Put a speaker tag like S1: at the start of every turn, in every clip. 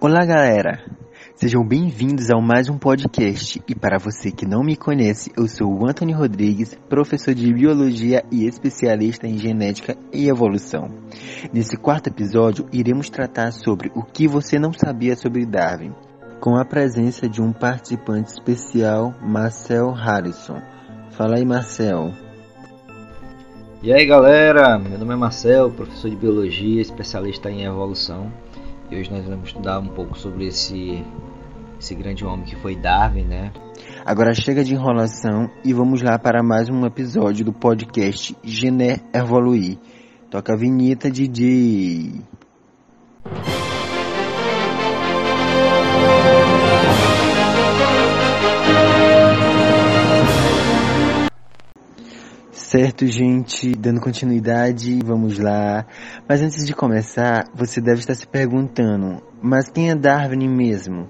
S1: Olá, galera! Sejam bem-vindos ao mais um podcast. E para você que não me conhece, eu sou o Anthony Rodrigues, professor de biologia e especialista em genética e evolução. Nesse quarto episódio, iremos tratar sobre o que você não sabia sobre Darwin, com a presença de um participante especial, Marcel Harrison. Fala aí, Marcel.
S2: E aí, galera? Meu nome é Marcel, professor de biologia, especialista em evolução. E hoje nós vamos estudar um pouco sobre esse esse grande homem que foi Darwin, né?
S1: Agora chega de enrolação e vamos lá para mais um episódio do podcast Gené Evoluir. Toca a vinheta, DJ. Certo, gente, dando continuidade, vamos lá. Mas antes de começar, você deve estar se perguntando: mas quem é Darwin mesmo?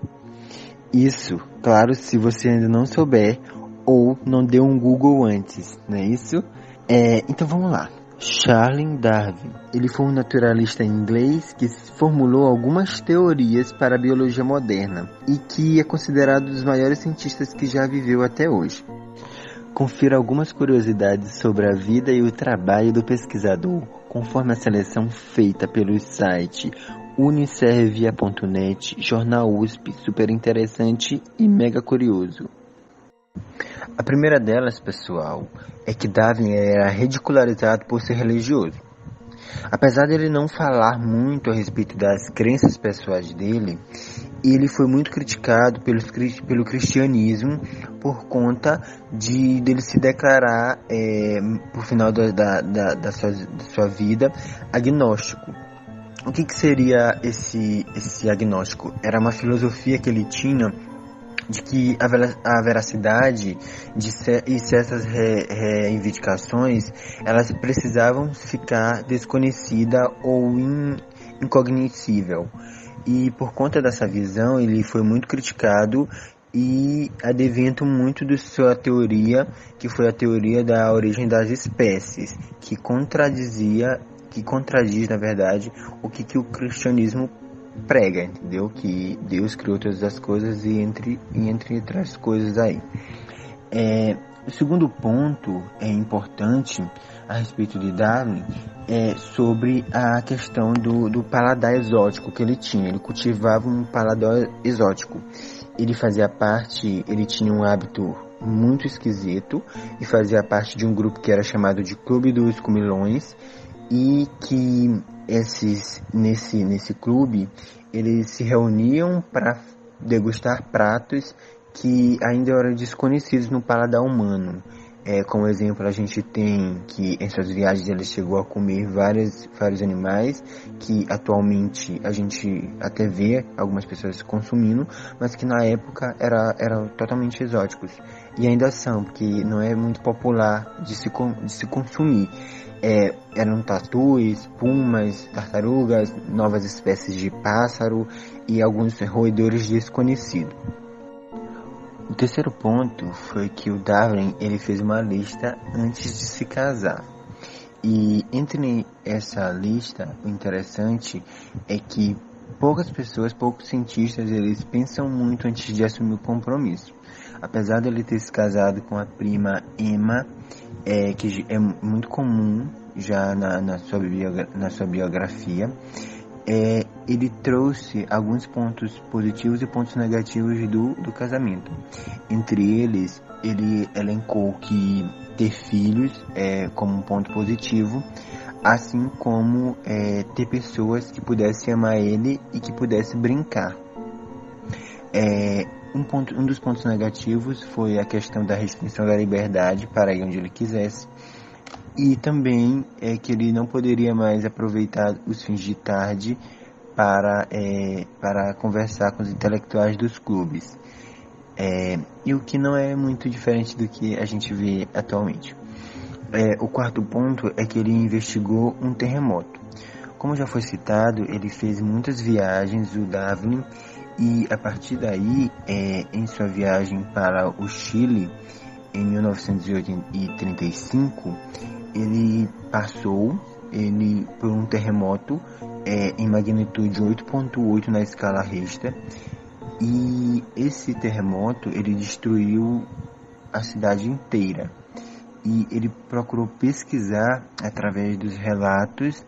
S1: Isso, claro, se você ainda não souber ou não deu um Google antes, não é isso? É, então vamos lá. Charles Darwin. Ele foi um naturalista inglês que formulou algumas teorias para a biologia moderna e que é considerado um dos maiores cientistas que já viveu até hoje. Confira algumas curiosidades sobre a vida e o trabalho do pesquisador, conforme a seleção feita pelo site unicervia.net, jornal USP, super interessante e mega curioso. A primeira delas, pessoal, é que Darwin era ridicularizado por ser religioso. Apesar dele não falar muito a respeito das crenças pessoais dele, ele foi muito criticado pelo, cristianismo por conta de dele se declarar, é, por final da, da, da, da, sua, da sua vida, agnóstico. O que, que seria esse, esse agnóstico? Era uma filosofia que ele tinha de que a veracidade de e certas reivindicações elas precisavam ficar desconhecida ou incognoscível. E por conta dessa visão, ele foi muito criticado e advento muito de sua teoria, que foi a teoria da origem das espécies, que contradizia que contradiz, na verdade, o que, que o cristianismo prega, entendeu? Que Deus criou todas as coisas e entre, e entre outras coisas aí. É, o segundo ponto é importante a respeito de Darwin é sobre a questão do, do paladar exótico que ele tinha. Ele cultivava um paladar exótico. Ele fazia parte, ele tinha um hábito muito esquisito e fazia parte de um grupo que era chamado de Clube dos Comilões e que esses nesse nesse clube eles se reuniam para degustar pratos que ainda eram desconhecidos no paladar humano. É, como exemplo, a gente tem que em suas viagens ele chegou a comer vários, vários animais que atualmente a gente até vê algumas pessoas consumindo, mas que na época era, eram totalmente exóticos. E ainda são, porque não é muito popular de se, de se consumir. É, eram tatus, pumas, tartarugas, novas espécies de pássaro e alguns roedores desconhecidos. O terceiro ponto foi que o Darwin ele fez uma lista antes de se casar. E entre essa lista, o interessante é que poucas pessoas, poucos cientistas, eles pensam muito antes de assumir o compromisso. Apesar de ele ter se casado com a prima Emma, é, que é muito comum já na, na, sua, na sua biografia, é, ele trouxe alguns pontos positivos e pontos negativos do, do casamento. Entre eles, ele elencou que ter filhos é como um ponto positivo, assim como é, ter pessoas que pudessem amar ele e que pudessem brincar. É, um, ponto, um dos pontos negativos foi a questão da restrição da liberdade para ir onde ele quisesse. E também é que ele não poderia mais aproveitar os fins de tarde para, é, para conversar com os intelectuais dos clubes. É, e o que não é muito diferente do que a gente vê atualmente. É, o quarto ponto é que ele investigou um terremoto. Como já foi citado, ele fez muitas viagens, o Darwin, e a partir daí, é, em sua viagem para o Chile, em 1935, ele passou ele por um terremoto é, em magnitude 8.8 na escala Richter. E esse terremoto ele destruiu a cidade inteira. E ele procurou pesquisar através dos relatos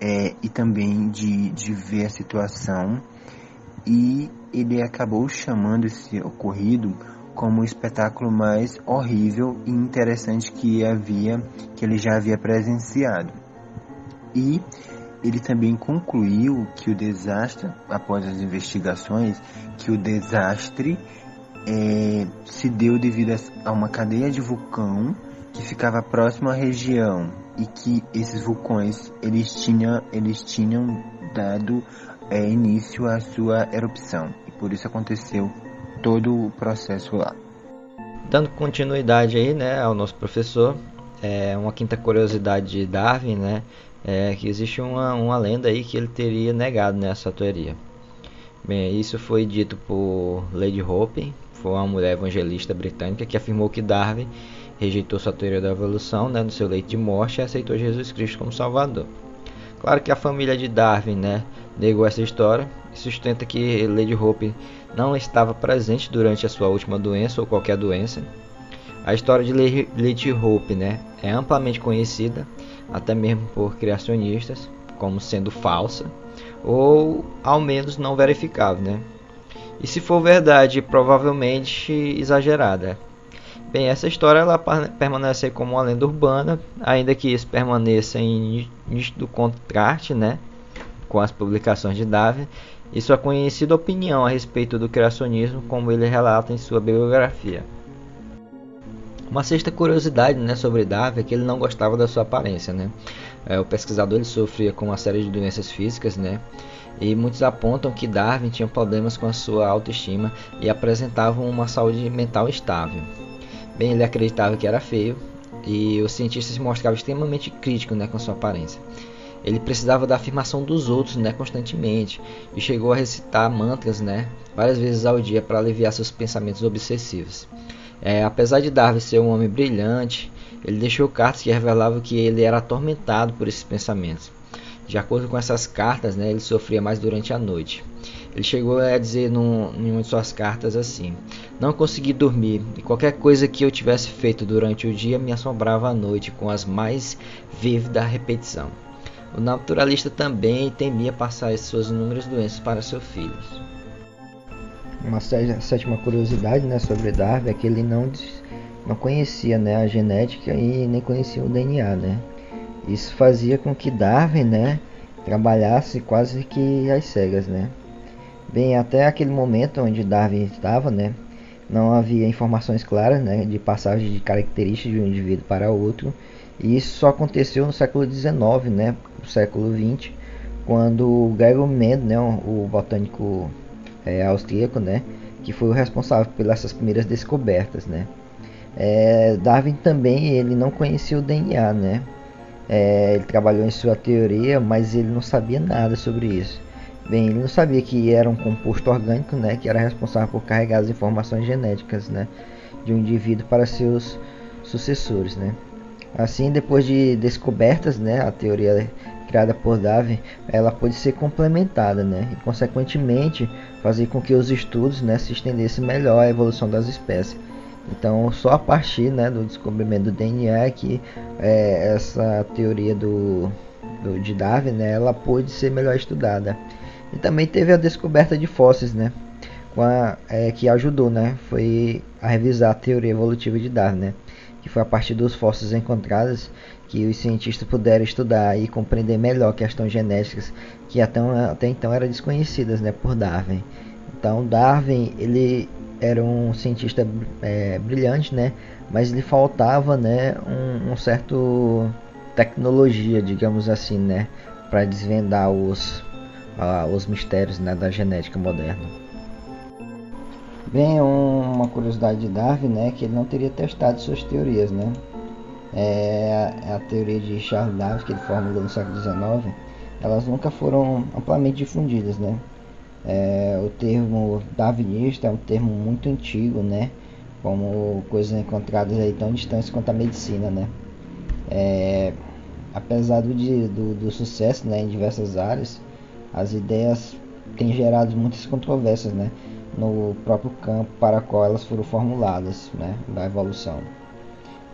S1: é, e também de, de ver a situação. E ele acabou chamando esse ocorrido como o espetáculo mais horrível e interessante que havia que ele já havia presenciado. E ele também concluiu que o desastre após as investigações que o desastre é, se deu devido a uma cadeia de vulcão que ficava próximo à região e que esses vulcões eles tinham, eles tinham dado é, início à sua erupção. E por isso aconteceu todo o processo lá.
S2: Dando continuidade aí, né, ao nosso professor, é uma quinta curiosidade de Darwin, né, é que existe uma, uma lenda aí que ele teria negado nessa né, teoria. Bem, isso foi dito por Lady Hope, foi uma mulher evangelista britânica que afirmou que Darwin rejeitou sua teoria da evolução né, no seu leito de morte e aceitou Jesus Cristo como Salvador. Claro que a família de Darwin né, negou essa história e sustenta que Lady Hope não estava presente durante a sua última doença ou qualquer doença. A história de Lady Hope né, é amplamente conhecida, até mesmo por criacionistas, como sendo falsa ou ao menos não verificável. Né? E se for verdade, provavelmente exagerada. Bem, essa história ela permanece como uma lenda urbana, ainda que isso permaneça em nítido contraste né, com as publicações de Darwin e sua conhecida opinião a respeito do criacionismo, como ele relata em sua biografia. Uma sexta curiosidade né, sobre Darwin é que ele não gostava da sua aparência. Né? É, o pesquisador ele sofria com uma série de doenças físicas, né? e muitos apontam que Darwin tinha problemas com a sua autoestima e apresentava uma saúde mental estável. Bem, ele acreditava que era feio e o cientista se mostrava extremamente crítico né, com sua aparência. Ele precisava da afirmação dos outros né, constantemente e chegou a recitar mantras né, várias vezes ao dia para aliviar seus pensamentos obsessivos. É, apesar de Darwin ser um homem brilhante, ele deixou cartas que revelavam que ele era atormentado por esses pensamentos. De acordo com essas cartas, né, ele sofria mais durante a noite. Ele chegou a dizer num, em uma de suas cartas assim: Não consegui dormir, e qualquer coisa que eu tivesse feito durante o dia me assombrava à noite com as mais vívida repetição. O naturalista também temia passar as suas inúmeras doenças para seus filhos.
S3: Uma sétima curiosidade né, sobre Darwin é que ele não, não conhecia né, a genética e nem conhecia o DNA. Né? Isso fazia com que Darwin né, trabalhasse quase que às cegas. Né? Bem, até aquele momento onde Darwin estava, né, não havia informações claras né, de passagem de características de um indivíduo para outro. E isso só aconteceu no século XIX, né, no século XX, quando Gregor Mendel, né, o botânico é, austríaco, né, que foi o responsável pelas primeiras descobertas, né. É, Darwin também ele não conhecia o DNA, né. É, ele trabalhou em sua teoria, mas ele não sabia nada sobre isso. Bem, ele não sabia que era um composto orgânico, né, que era responsável por carregar as informações genéticas, né, de um indivíduo para seus sucessores, né. Assim, depois de descobertas, né, a teoria criada por Darwin, ela pode ser complementada, né, e consequentemente fazer com que os estudos, né, se estendessem melhor à evolução das espécies. Então, só a partir, né, do descobrimento do DNA que é, essa teoria do, do de Darwin, né, ela pôde ser melhor estudada. E também teve a descoberta de fósseis, né? A, é, que ajudou, né? Foi a revisar a teoria evolutiva de Darwin, né? Que foi a partir dos fósseis encontrados que os cientistas puderam estudar e compreender melhor questões genéticas que até, até então eram desconhecidas, né? Por Darwin. Então Darwin ele era um cientista é, brilhante, né? Mas lhe faltava, né? Um, um certo tecnologia, digamos assim, né? Para desvendar os os mistérios né, da genética moderna. Bem, uma curiosidade de Darwin, né, que ele não teria testado suas teorias, né? É, a teoria de Charles Darwin que ele formulou no século XIX, elas nunca foram amplamente difundidas, né? É, o termo darwinista é um termo muito antigo, né? Como coisas encontradas aí tão distantes quanto a medicina, né? É, apesar do, do, do sucesso né, em diversas áreas, as ideias têm gerado muitas controvérsias, né, no próprio campo para qual elas foram formuladas, né, da evolução.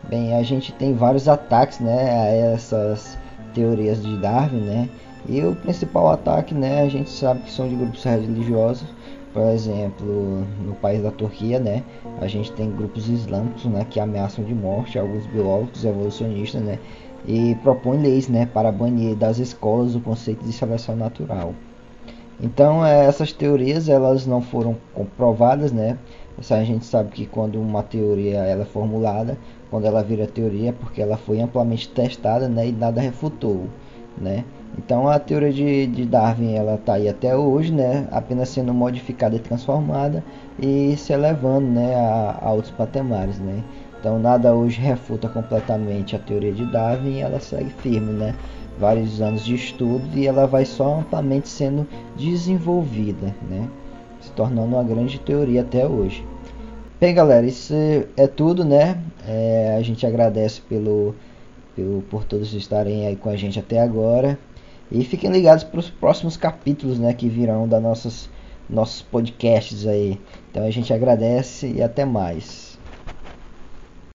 S3: Bem, a gente tem vários ataques, né, a essas teorias de Darwin, né, e o principal ataque, né, a gente sabe que são de grupos religiosos, por exemplo, no país da Turquia, né, a gente tem grupos islâmicos, né, que ameaçam de morte alguns biólogos evolucionistas, né, e propõem leis, né, para banir das escolas o conceito de seleção natural. Então, é, essas teorias elas não foram comprovadas, né? A gente sabe que quando uma teoria ela é formulada, quando ela vira teoria, é porque ela foi amplamente testada, né, e nada refutou, né? Então a teoria de, de Darwin ela está aí até hoje, né, apenas sendo modificada e transformada e se elevando, né, a, a outros patamares, né. Então nada hoje refuta completamente a teoria de Darwin, e ela segue firme, né, vários anos de estudo e ela vai só amplamente sendo desenvolvida, né, se tornando uma grande teoria até hoje. Bem, galera, isso é tudo, né? É, a gente agradece pelo, pelo por todos estarem aí com a gente até agora. E fiquem ligados para os próximos capítulos né, que virão da nossas, nossos podcasts aí. Então a gente agradece e até mais.